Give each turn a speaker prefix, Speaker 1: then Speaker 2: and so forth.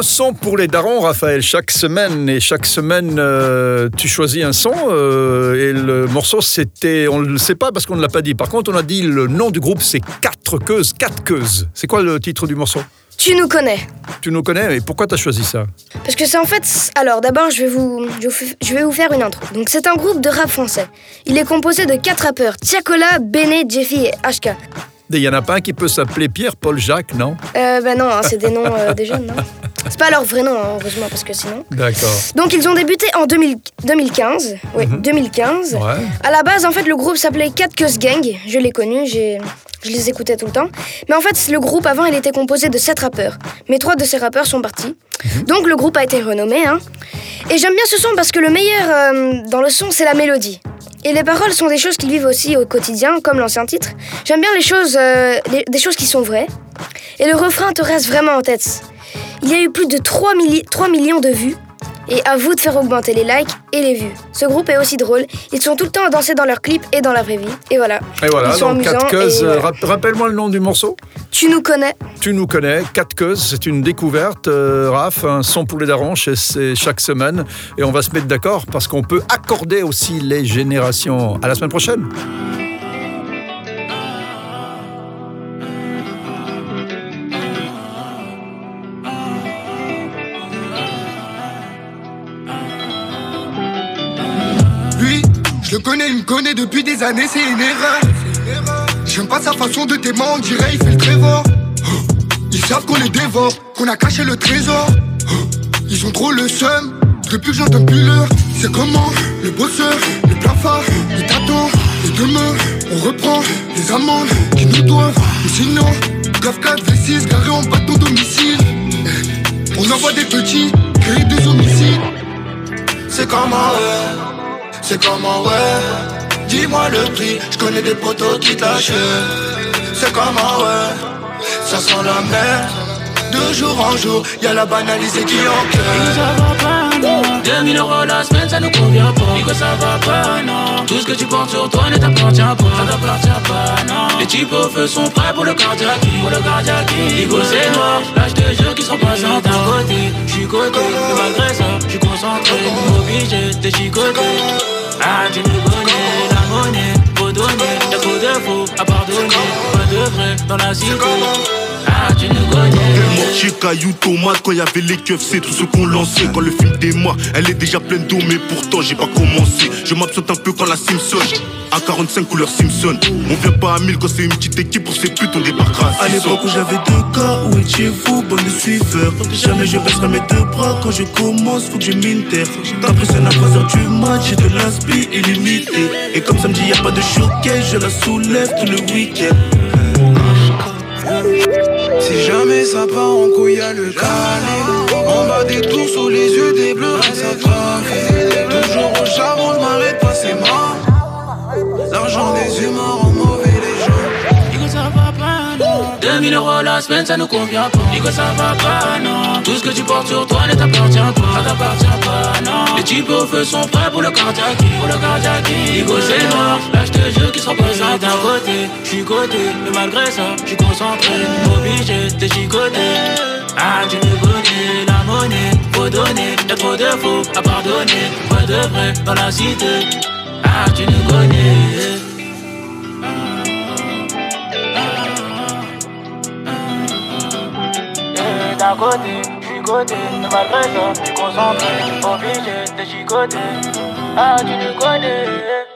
Speaker 1: Un son pour les darons, Raphaël, chaque semaine. Et chaque semaine, euh, tu choisis un son. euh, et le morceau, c'était. On ne le sait pas parce qu'on ne l'a pas dit. Par contre, on a dit le nom du groupe, c'est Quatre Queues. Quatre Queues. C'est quoi le titre du morceau?
Speaker 2: Tu nous connais.
Speaker 1: Tu nous connais et pourquoi tu as choisi ça?
Speaker 2: Parce que c'est en fait. Alors d'abord, je vais vous, je vais vous faire une intro. Donc c'est un groupe de rap français. Il est composé de quatre rappeurs Tiakola, Bene, Jeffy et HK.
Speaker 1: Il n'y en a pas un qui peut s'appeler Pierre, Paul, Jacques, non?
Speaker 2: Euh, bah non, hein, c'est des noms euh, des jeunes, non? C'est pas leur vrai nom, hein, heureusement, parce que sinon.
Speaker 1: D'accord.
Speaker 2: Donc ils ont débuté en 2000 2015. Oui, 2015.
Speaker 1: Ouais.
Speaker 2: À la base, en fait, le groupe s'appelait Cat Queues Gang. Je l'ai connu, j'ai... je les écoutais tout le temps. Mais en fait, le groupe avant, il était composé de sept rappeurs. Mais trois de ces rappeurs sont partis. Donc le groupe a été renommé. Hein. Et j'aime bien ce son parce que le meilleur euh, dans le son, c'est la mélodie. Et les paroles sont des choses qu'ils vivent aussi au quotidien, comme l'ancien titre. J'aime bien les choses, euh, les- des choses qui sont vraies. Et le refrain te reste vraiment en tête. Il y a eu plus de 3, milli- 3 millions de vues. Et à vous de faire augmenter les likes et les vues. Ce groupe est aussi drôle. Ils sont tout le temps à danser dans leurs clips et dans la vraie vie. Et voilà.
Speaker 1: Et voilà,
Speaker 2: Ils sont
Speaker 1: donc Quatre
Speaker 2: amusants
Speaker 1: Queues.
Speaker 2: et
Speaker 1: euh,
Speaker 2: voilà.
Speaker 1: rap- Rappelle-moi le nom du morceau.
Speaker 2: Tu nous connais.
Speaker 1: Tu nous connais, Quatre Queues, c'est une découverte, euh, Raph, un son darons, chez- c'est chaque semaine. Et on va se mettre d'accord parce qu'on peut accorder aussi les générations. À la semaine prochaine.
Speaker 3: Je connais, il me connaît depuis des années, c'est une erreur. J'aime pas sa façon de t'aimer, on dirait il fait le trévor. Oh, Ils savent qu'on les dévore, qu'on a caché le trésor. Oh, Ils ont trop le seum, depuis que j'entends plus l'heure. C'est comment le bosseur, le plafard, le tâton. Et demain, on reprend les amendes qui nous doivent. Ou sinon, grave 4 V6 garé en bas de ton domicile. Eh, On envoie des petits, créer des homicides. C'est comment c'est comment ouais. Dis-moi le prix, je connais des potos qui te lâchent. C'est comment ouais, ça sent la merde. De jour en jour, y'a la banalisée qui enquête.
Speaker 4: ça va pas, non. 2000 euros la semaine, ça nous convient pas. Nico, ça va pas, non. Tout ce que tu portes sur toi ne t'appartient pas. Ça t'appartient pas, non. Les types au feu sont prêts pour le cardiaque. Pour le cardiaque. Nico, c'est noir Là, je te qu'ils sont pas d'un côté Je suis côté, mais malgré ça, je suis concentré. Obligé de chicoter Ah, tu nous connais, la monnaie Faut donner, y'a trop de faux à pardonner Pas de vrai dans la cité Ah, tu nous connais
Speaker 5: Mortier, cailloux, tomate, quand y avait les c'est tout ce qu'on lançait. Quand le film démarre, elle est déjà pleine d'eau, mais pourtant j'ai pas commencé. Je m'absente un peu quand la Simpson. À 45 couleurs Simpson. On vient pas à 1000 quand c'est une petite équipe pour ces putes, on débarquera à
Speaker 6: À
Speaker 5: 600.
Speaker 6: l'époque où j'avais deux cas, où étiez-vous, bande de suiveurs Jamais je baisserai mes deux bras quand je commence, faut que je m'inter T'impressionnes à 3h du match, j'ai de l'inspi illimité Et comme samedi y a pas de showcase, je la soulève tout le week-end
Speaker 7: Si jamais ça part en couille, y'a le calibre. On bat des tours sous les yeux des bleus, ça trafique. Toujours au charbon, je m'arrête pas, c'est mort. L'argent des humains rend mauvais les gens.
Speaker 4: Nico ça va pas non 2000 euros la semaine ça nous convient pas Nico ça va pas non Tout ce que tu portes sur toi ne t'appartient pas. T'appartient pas non. Les types au feu sont prêts pour le cardiaque. Pour le cardiaque. Nico c'est noir Là je te jure qu'ils seront ça d'un côté. Je suis côté mais malgré ça je suis concentré. Obligé de chicoter. Ah tu me connais la monnaie. Faut donner y'a trop de faux à pardonner. Pas de vrai dans la cité. Ah tu nous connais. Et d'un côté, je suis côté, mais malgré ça, suis concentré, obligé de chicoter. Ah, tu nous connais.